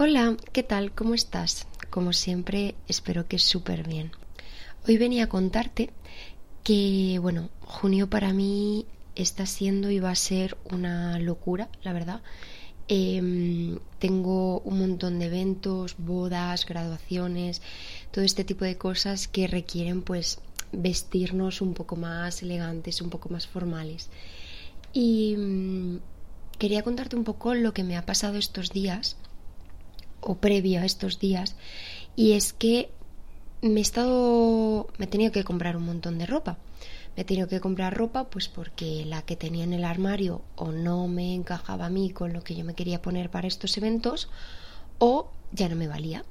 Hola, ¿qué tal? ¿Cómo estás? Como siempre, espero que súper bien. Hoy venía a contarte que, bueno, junio para mí está siendo y va a ser una locura, la verdad. Em, tengo un montón de eventos, bodas, graduaciones, todo este tipo de cosas que requieren pues vestirnos un poco más elegantes, un poco más formales. Y mm, quería contarte un poco lo que me ha pasado estos días o previo a estos días. Y es que me he estado me he tenido que comprar un montón de ropa. Me he tenido que comprar ropa pues porque la que tenía en el armario o no me encajaba a mí con lo que yo me quería poner para estos eventos o ya no me valía.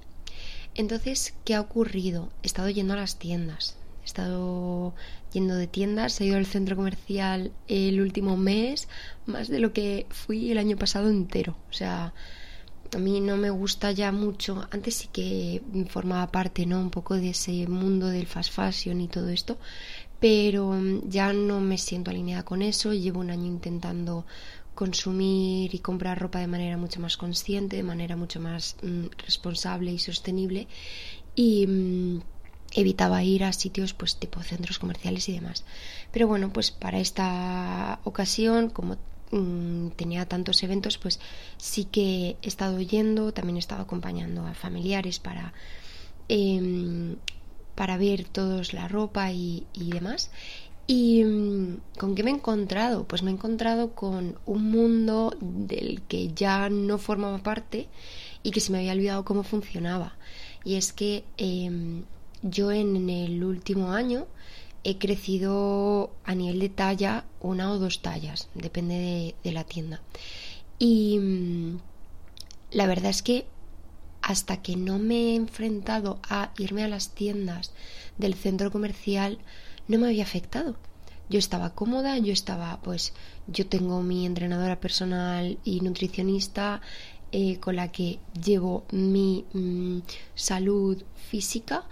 Entonces qué ha ocurrido he estado yendo a las tiendas. He estado yendo de tiendas. He ido al centro comercial el último mes más de lo que fui el año pasado entero. O sea a mí no me gusta ya mucho. Antes sí que formaba parte, ¿no? Un poco de ese mundo del fast fashion y todo esto, pero mm, ya no me siento alineada con eso. Llevo un año intentando consumir y comprar ropa de manera mucho más consciente, de manera mucho más mm, responsable y sostenible y mm, evitaba ir a sitios pues tipo centros comerciales y demás. Pero bueno, pues para esta ocasión, como Mm, tenía tantos eventos, pues sí que he estado yendo, también he estado acompañando a familiares para, em, para ver todos la ropa y, demás. ¿Y mm, con qué me he encontrado? Pues me he encontrado con un mundo del que ya no formaba parte y que se me había olvidado cómo funcionaba. Y es que em, yo en el último año he crecido a nivel de talla una o dos tallas, depende de, la tienda. Y mm, la verdad es que hasta que no me he enfrentado a irme a las tiendas del centro comercial, no me había afectado. Yo estaba cómoda, yo estaba, pues, yo tengo mi entrenadora personal y nutricionista eh, con la que llevo mi mm, salud física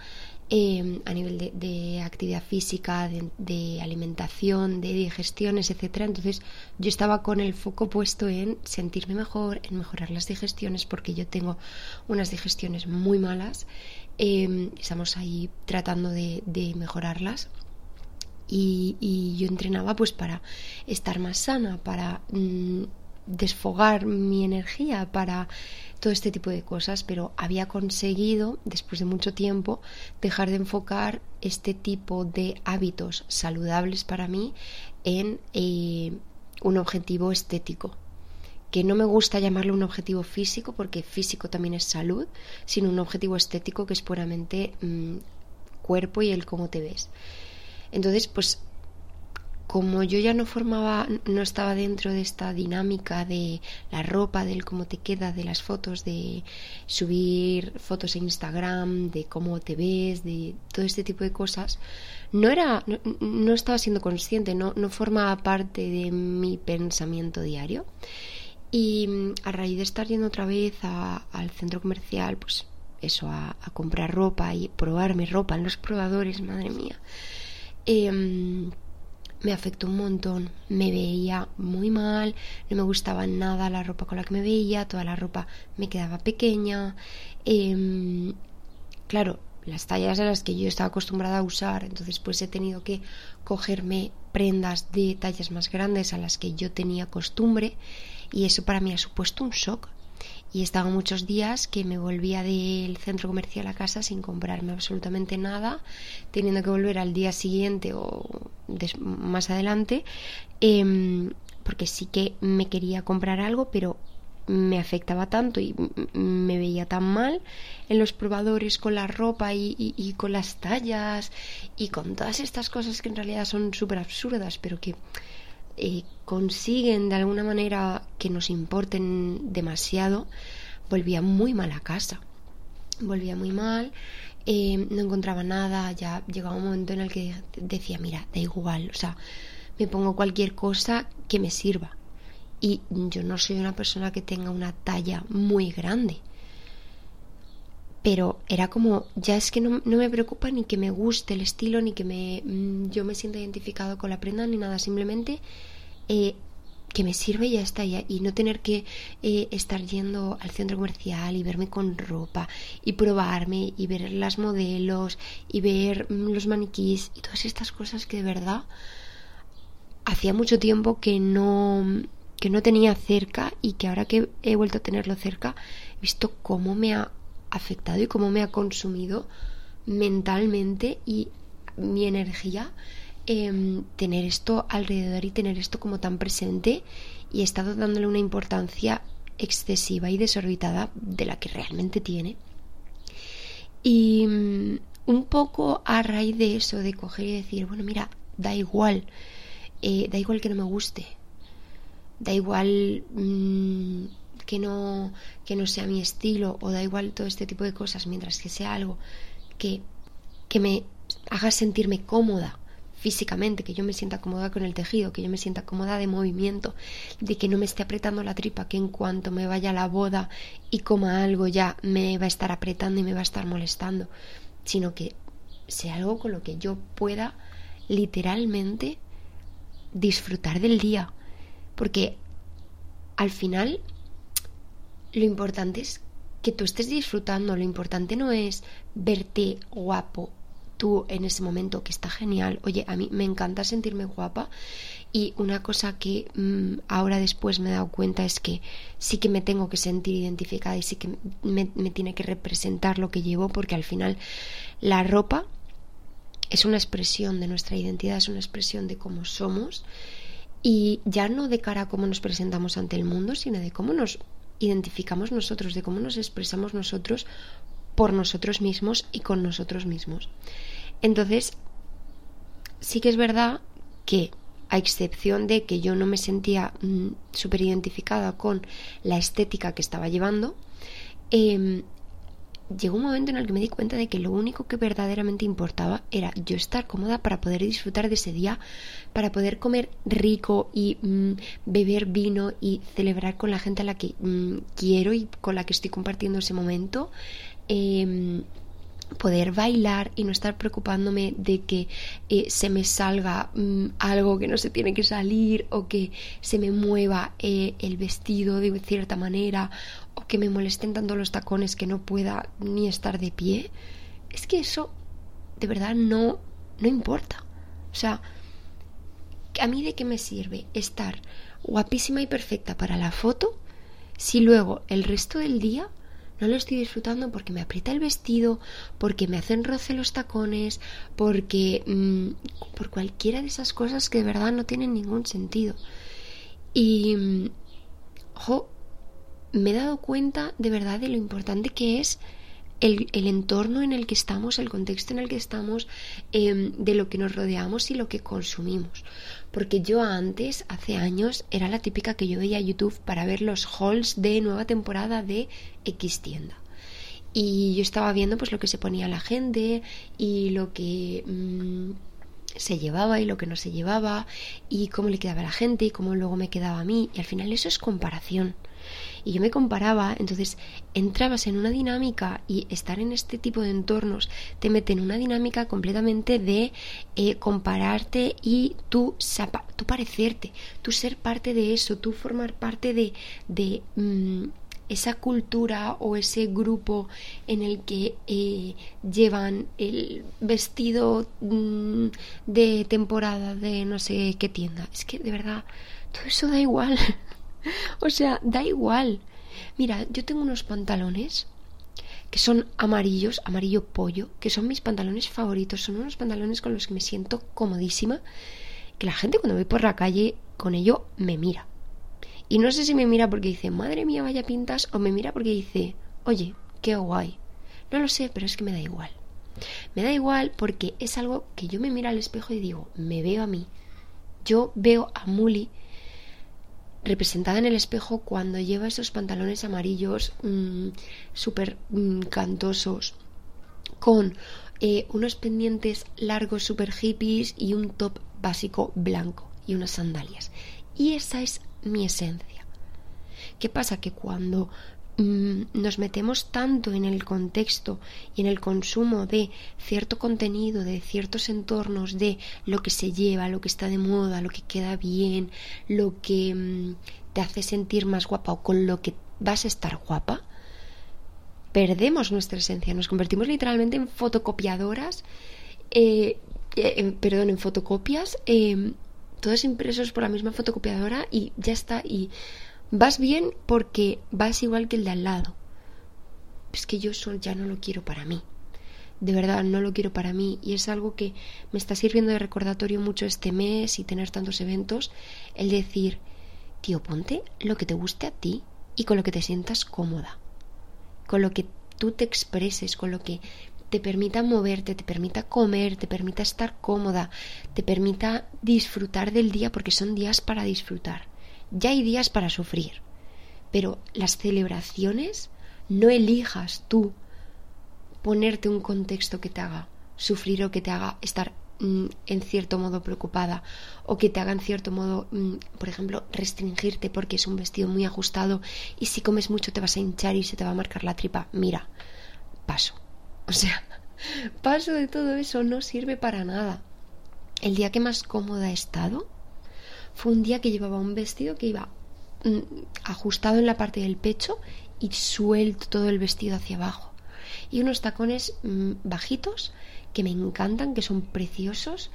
Em, a nivel de, actividad física, de, alimentación, de digestiones, etcétera. Entonces yo estaba con el foco puesto en sentirme mejor, en mejorar las digestiones, porque yo tengo unas digestiones muy malas. Em, estamos ahí tratando de, mejorarlas. Y, yo entrenaba pues para estar más sana, para mm, desfogar mi energía, para todo este tipo de cosas, pero había conseguido, después de mucho tiempo, dejar de enfocar este tipo de hábitos saludables para mí en eh, un objetivo estético que no me gusta llamarlo un objetivo físico porque físico también es salud, sino un objetivo estético que es puramente mm, cuerpo y el cómo te ves. Entonces, pues como yo ya no formaba, no estaba dentro de esta dinámica de la ropa, del cómo te queda, de las fotos, de subir fotos en Instagram, de cómo te ves, de todo este tipo de cosas, no era, no, estaba siendo consciente, no, no formaba parte de mi pensamiento diario. Y mm, a raíz de estar yendo otra vez al centro comercial, pues eso, a, comprar ropa y probarme ropa en los probadores, madre mía. Eh, me afectó un montón. Me veía muy mal, no me gustaba nada la ropa con la que me veía, toda la ropa me quedaba pequeña. Em, claro, las tallas a las que yo estaba acostumbrada a usar, entonces pues he tenido que cogerme prendas de tallas más grandes a las que yo tenía costumbre y eso para mí ha supuesto un shock y estaba muchos días que me volvía del centro comercial a casa sin comprarme absolutamente nada, teniendo que volver al día siguiente o más adelante, em, porque sí que me quería comprar algo, pero me afectaba tanto y me veía tan mal en los probadores con la ropa y, con las tallas y con todas estas cosas que en realidad son súper absurdas, pero que eh, consiguen de alguna manera que nos importen demasiado, volvía muy mal a casa. Volvía muy mal, eh, no encontraba nada, ya llegaba un momento en el que decía, mira, da igual, o sea, me pongo cualquier cosa que me sirva. Y yo no soy una persona que tenga una talla muy grande. Pero era como, ya es que no, me preocupa ni que me guste el estilo, ni que me, mm, yo me sienta identificado con la prenda, ni nada. Simplemente eh, que me sirve y ya está, y, y no tener que eh, estar yendo al centro comercial y verme con ropa y probarme y ver las modelos y ver mm, los maniquís y todas estas cosas que de verdad hacía mucho tiempo que no que no tenía cerca y que ahora que he vuelto a tenerlo cerca he visto cómo me ha afectado y cómo me ha consumido mentalmente y mi energía Em, tener esto alrededor y tener esto como tan presente y he estado dándole una importancia excesiva y desorbitada de la que realmente tiene. Y mm, un poco a raíz de eso, de coger y decir, bueno, mira, da igual, eh, da igual que no me guste, da igual mm, que, no, que no sea mi estilo o da igual todo este tipo de cosas, mientras que sea algo que, que me haga sentirme cómoda físicamente, que yo me sienta cómoda con el tejido, que yo me sienta cómoda de movimiento, de que no me esté apretando la tripa, que en cuanto me vaya a la boda y coma algo ya me va a estar apretando y me va a estar molestando, sino que sea algo con lo que yo pueda literalmente disfrutar del día, porque al final lo importante es que tú estés disfrutando, lo importante no es verte guapo tú en ese momento, que está genial. Oye, a mí me encanta sentirme guapa y una cosa que mm, ahora después me he dado cuenta es que sí que me tengo que sentir identificada y sí que me, me tiene que representar lo que llevo porque al final la ropa es una expresión de nuestra identidad, es una expresión de cómo somos y ya no de cara a cómo nos presentamos ante el mundo, sino de cómo nos identificamos nosotros, de cómo nos expresamos nosotros por nosotros mismos y con nosotros mismos. Entonces, sí que es verdad que, a excepción de que yo no me sentía mm, súper identificada con la estética que estaba llevando, em, llegó un momento en el que me di cuenta de que lo único que verdaderamente importaba era yo estar cómoda para poder disfrutar de ese día, para poder comer rico y mm, beber vino y celebrar con la gente a la que mm, quiero y con la que estoy compartiendo ese momento, Em, poder bailar y no estar preocupándome de que eh, se me salga mm, algo que no se tiene que salir o que se me mueva eh, el vestido de cierta manera o que me molesten tanto los tacones que no pueda ni estar de pie es que eso de verdad no no importa o sea a mí de qué me sirve estar guapísima y perfecta para la foto si luego el resto del día no lo estoy disfrutando porque me aprieta el vestido, porque me hacen roce los tacones, porque mm, por cualquiera de esas cosas que de verdad no tienen ningún sentido. Y mm, me he dado cuenta de verdad de lo importante que es el, entorno en el que estamos, el contexto en el que estamos, em, de lo que nos rodeamos y lo que consumimos. Porque yo antes, hace años, era la típica que yo veía YouTube para ver los hauls de nueva temporada de X tienda. Y yo estaba viendo pues lo que se ponía la gente y lo que mm, se llevaba y lo que no se llevaba y cómo le quedaba a la gente y cómo luego me quedaba a mí. Y al final eso es comparación y yo me comparaba, entonces entrabas en una dinámica y estar en este tipo de entornos te mete en una dinámica completamente de eh, compararte y tú, tú parecerte, tú ser parte de eso, tú formar parte de, de mm, esa cultura o ese grupo en el que eh, llevan el vestido mm, de temporada de no sé qué tienda. Es que de verdad, todo eso da igual. o sea, da igual. Mira, yo tengo unos pantalones que son amarillos, amarillo pollo, que son mis pantalones favoritos, son unos pantalones con los que me siento comodísima, que la gente cuando voy por la calle con ello me mira. Y no sé si me mira porque dice, madre mía, vaya pintas, o me mira porque dice, oye, qué guay. No lo sé, pero es que me da igual. Me da igual porque es algo que yo me miro al espejo y digo, me veo a mí. Yo veo a Muli representada en el espejo cuando lleva esos pantalones amarillos mm, súper mm, cantosos con eh, unos pendientes largos súper hippies y un top básico blanco y unas sandalias. Y esa es mi esencia. ¿Qué pasa? Que cuando mm, nos metemos tanto en el contexto y en el consumo de cierto contenido, de ciertos entornos, de lo que se lleva, lo que está de moda, lo que queda bien, lo que mm, te hace sentir más guapa o con lo que vas a estar guapa, perdemos nuestra esencia, nos convertimos literalmente en fotocopiadoras, eh, eh, perdón, en fotocopias, eh, todos impresos por la misma fotocopiadora y ya está. Y vas bien porque vas igual que el de al lado. Es que yo eso ya no lo quiero para mí. De verdad, no lo quiero para mí. Y es algo que me está sirviendo de recordatorio mucho este mes y tener tantos eventos. El decir, tío, ponte lo que te guste a ti y con lo que te sientas cómoda con lo que tú te expreses, con lo que te permita moverte, te permita comer, te permita estar cómoda, te permita disfrutar del día, porque son días para disfrutar. Ya hay días para sufrir, pero las celebraciones no elijas tú ponerte un contexto que te haga sufrir o que te haga estar Mm, en cierto modo preocupada o que te haga en cierto modo, mm, por ejemplo, restringirte porque es un vestido muy ajustado y si comes mucho te vas a hinchar y se te va a marcar la tripa. Mira, paso. O sea, paso de todo eso no sirve para nada. El día que más cómoda he estado fue un día que llevaba un vestido que iba mm, ajustado en la parte del pecho y suelto todo el vestido hacia abajo y unos tacones bajitos que me encantan, que son preciosos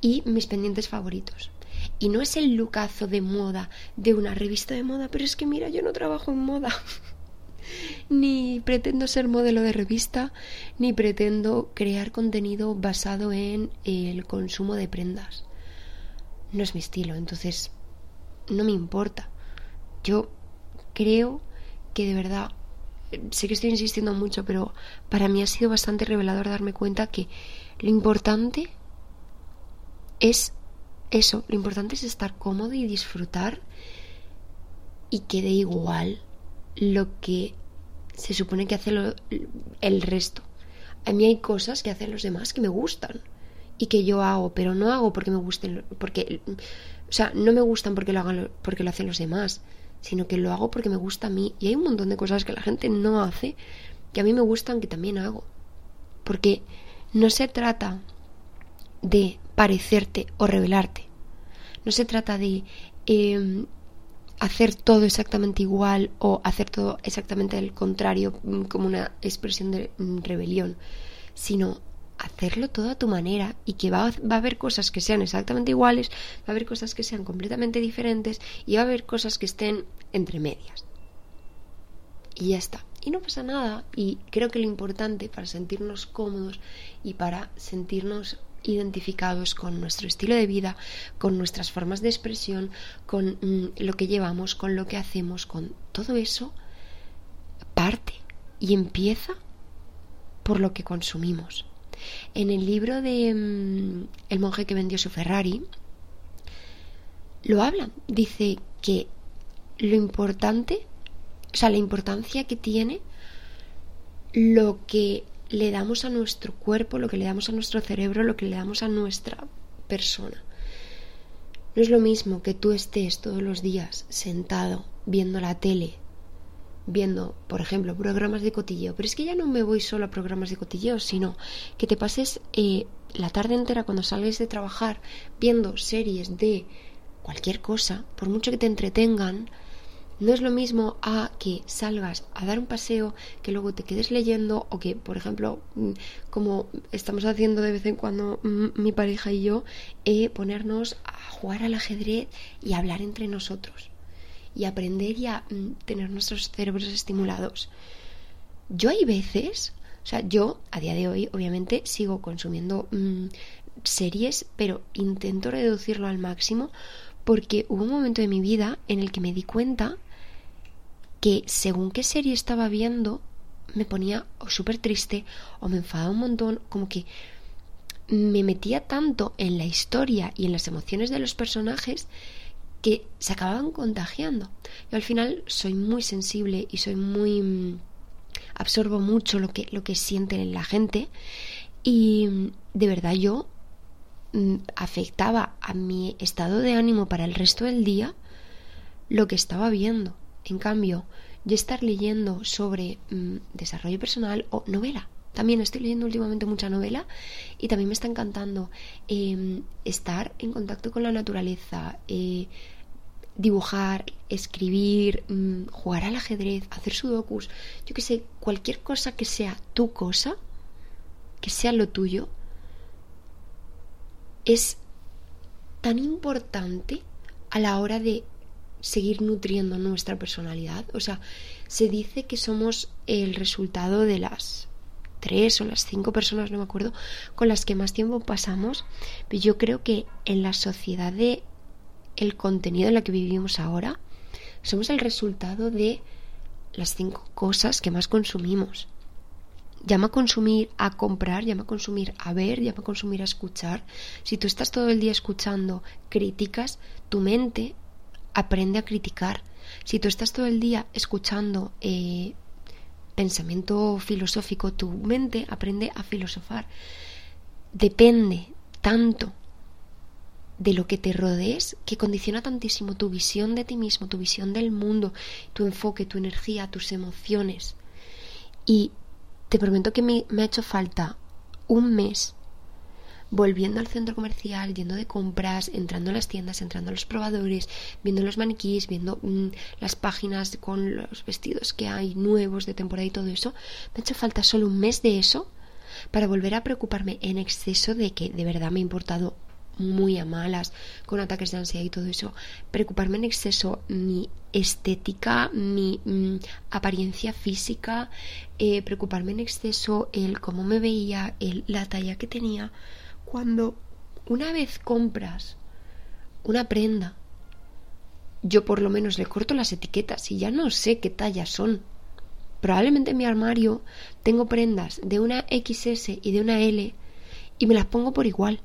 y mis pendientes favoritos. Y no es el lucazo de moda de una revista de moda, pero es que mira, yo no trabajo en moda. ni pretendo ser modelo de revista, ni pretendo crear contenido basado en el consumo de prendas. No es mi estilo, entonces no me importa. Yo creo que de verdad sé que estoy insistiendo mucho, pero para mí ha sido bastante revelador darme cuenta que lo importante es eso, lo importante es estar cómodo y disfrutar y que dé igual lo que se supone que hace el resto. A mí hay cosas que hacen los demás que me gustan y que yo hago, pero no hago porque me gusten, porque, o sea, no me gustan porque lo hagan, porque lo hacen los demás, sino que lo hago porque me gusta a mí. Y hay un montón de cosas que la gente no hace que a mí me gustan que también hago. Porque no se trata de parecerte o revelarte. No se trata de em, hacer todo exactamente igual o hacer todo exactamente al contrario mm, como una expresión de mm, rebelión, sino hacerlo todo a tu manera y que va, va, a haber cosas que sean exactamente iguales, va a haber cosas que sean completamente diferentes y va a haber cosas que estén entre medias. Y ya está. Y no pasa nada. Y creo que lo importante para sentirnos cómodos y para sentirnos identificados con nuestro estilo de vida, con nuestras formas de expresión, con mm, lo que llevamos, con lo que hacemos, con todo eso, parte y empieza por lo que consumimos. En el libro de mm, El monje que vendió su Ferrari, lo habla. Dice que lo importante, o sea, la importancia que tiene lo que le damos a nuestro cuerpo, lo que le damos a nuestro cerebro, lo que le damos a nuestra persona. No es lo mismo que tú estés todos los días sentado viendo la tele, viendo, por ejemplo, programas de cotilleo. Pero es que ya no me voy solo a programas de cotilleo, sino que te pases eh, la tarde entera cuando sales de trabajar viendo series de cualquier cosa, por mucho que te entretengan, no es lo mismo a que salgas a dar un paseo, que luego te quedes leyendo o que, por ejemplo, mm, como estamos haciendo de vez en cuando mm, mi pareja y yo, eh, ponernos a jugar al ajedrez y hablar entre nosotros y aprender y a mm, tener nuestros cerebros estimulados. Yo hay veces, o sea, yo a día de hoy obviamente sigo consumiendo series, pero intento reducirlo al máximo porque hubo un momento de mi vida en el que me di cuenta que según qué serie estaba viendo me ponía o súper triste o me enfadaba un montón, como que me metía tanto en la historia y en las emociones de los personajes que se acababan contagiando. Yo al final soy muy sensible y soy muy mm, absorbo mucho lo que lo que sienten la gente y mm, de verdad yo mm, afectaba a mi estado de ánimo para el resto del día lo que estaba viendo. En cambio, yo estar leyendo sobre desarrollo personal o novela. También estoy leyendo últimamente mucha novela y también me está encantando em, estar en contacto con la naturaleza, eh, dibujar, escribir, mm, jugar al ajedrez, hacer sudokus, yo que sé, cualquier cosa que sea tu cosa, que sea lo tuyo, es tan importante a la hora de seguir nutriendo nuestra personalidad. O sea, se dice que somos el resultado de las tres o las cinco personas, no me acuerdo, con las que más tiempo pasamos. Pero yo creo que en la sociedad de el contenido en la que vivimos ahora, somos el resultado de las cinco cosas que más consumimos. Llama a consumir a comprar, llama a consumir a ver, llama a consumir a escuchar. Si tú estás todo el día escuchando críticas, tu mente aprende a criticar. Si tú estás todo el día escuchando eh, pensamiento filosófico, tu mente aprende a filosofar. Depende tanto de lo que te rodees que condiciona tantísimo tu visión de ti mismo, tu visión del mundo, tu enfoque, tu energía, tus emociones. Y te prometo que me, ha hecho falta un mes volviendo al centro comercial, yendo de compras, entrando a las tiendas, entrando a los probadores, viendo los maniquís, viendo mm, las páginas con los vestidos que hay nuevos de temporada y todo eso, me ha hecho falta solo un mes de eso para volver a preocuparme en exceso de que de verdad me ha importado muy a malas, con ataques de ansiedad y todo eso, preocuparme en exceso mi estética, mi mm, apariencia física, eh, preocuparme en exceso el cómo me veía, el, la talla que tenía. Cuando una vez compras una prenda, yo por lo menos le corto las etiquetas y ya no sé qué tallas son. Probablemente en mi armario tengo prendas de una XS y de una L y me las pongo por igual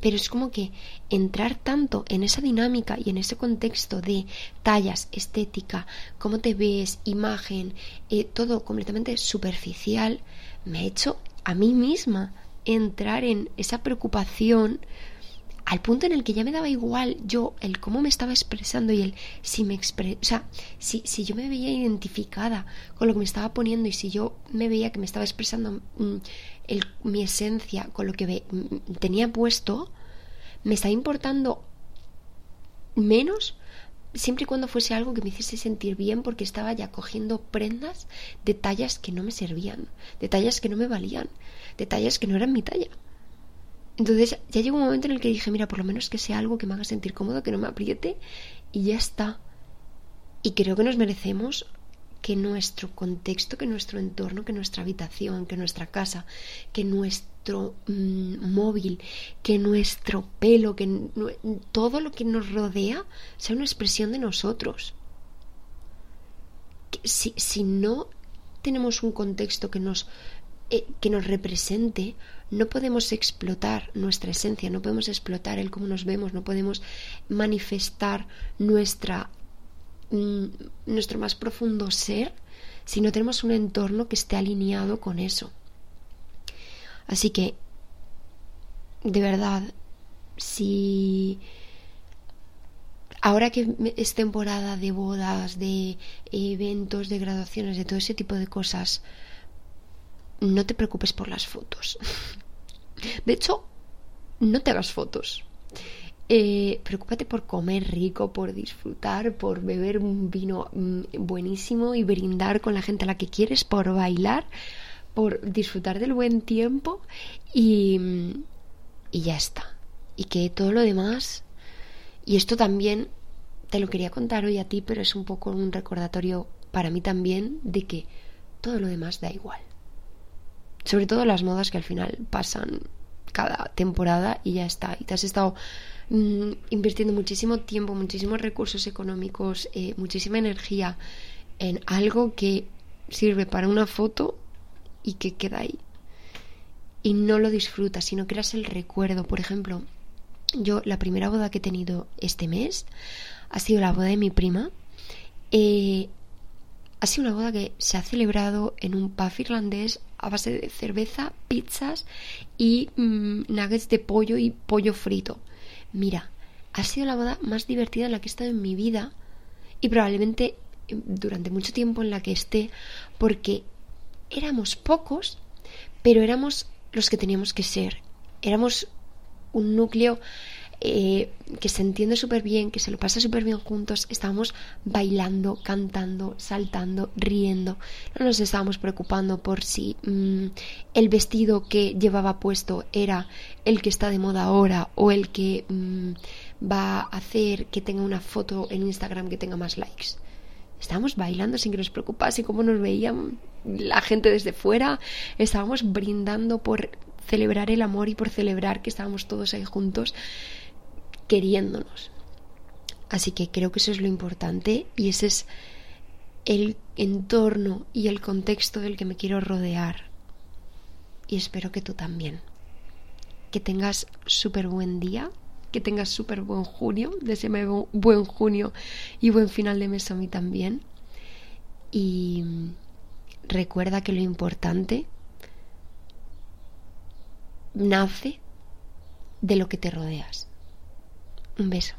pero es como que entrar tanto en esa dinámica y en ese contexto de tallas, estética, cómo te ves, imagen, eh, todo completamente superficial, me ha hecho a mí misma entrar en esa preocupación al punto en el que ya me daba igual yo el cómo me estaba expresando y el si me expre o sea, si, si yo me veía identificada con lo que me estaba poniendo y si yo me veía que me estaba expresando mm, mi esencia con lo que mm, tenía puesto, me estaba importando menos siempre y cuando fuese algo que me hiciese sentir bien porque estaba ya cogiendo prendas de tallas que no me servían, de tallas que no me valían, de tallas que no eran mi talla. Entonces ya llegó un momento en el que dije, mira, por lo menos que sea algo que me haga sentir cómodo, que no me apriete y ya está. Y creo que nos merecemos que nuestro contexto, que nuestro entorno, que nuestra habitación, que nuestra casa, que nuestro mm, móvil, que nuestro pelo, que todo lo que nos rodea sea una expresión de nosotros. si, si no tenemos un contexto que nos eh, que nos represente, no podemos explotar nuestra esencia, no podemos explotar el cómo nos vemos, no podemos manifestar nuestra mm, nuestro más profundo ser si no tenemos un entorno que esté alineado con eso. Así que, de verdad, si ahora que es temporada de bodas, de eventos, de graduaciones, de todo ese tipo de cosas, no te preocupes por las fotos. De hecho, no te hagas fotos. Eh, preocúpate por comer rico, por disfrutar, por beber un vino mm, buenísimo y brindar con la gente a la que quieres, por bailar, por disfrutar del buen tiempo y, y ya está. Y que todo lo demás, y esto también te lo quería contar hoy a ti, pero es un poco un recordatorio para mí también de que todo lo demás da igual. Sobre todo las modas que al final pasan cada temporada y ya está. Y te has estado mm, invirtiendo muchísimo tiempo, muchísimos recursos económicos, eh, muchísima energía en algo que sirve para una foto y que queda ahí. Y no lo disfrutas, sino creas el recuerdo. Por ejemplo, yo la primera boda que he tenido este mes ha sido la boda de mi prima. Eh, ha sido una boda que se ha celebrado en un pub irlandés a base de cerveza, pizzas y mm, nuggets de pollo y pollo frito. Mira, ha sido la boda más divertida en la que he estado en mi vida y probablemente durante mucho tiempo en la que esté, porque éramos pocos, pero éramos los que teníamos que ser. Éramos un núcleo eh, que se entiende súper bien, que se lo pasa súper bien juntos, estábamos bailando, cantando, saltando, riendo. No nos estábamos preocupando por si mm, el vestido que llevaba puesto era el que está de moda ahora o el que mm, va a hacer que tenga una foto en Instagram que tenga más likes. Estábamos bailando sin que nos preocupase cómo nos veían la gente desde fuera. Estábamos brindando por celebrar el amor y por celebrar que estábamos todos ahí juntos queriéndonos. Así que creo que eso es lo importante y ese es el entorno y el contexto del que me quiero rodear. Y espero que tú también. Que tengas súper buen día, que tengas súper buen junio, deseame buen junio y buen final de mes a mí también. Y recuerda que lo importante nace de lo que te rodeas. Un beso.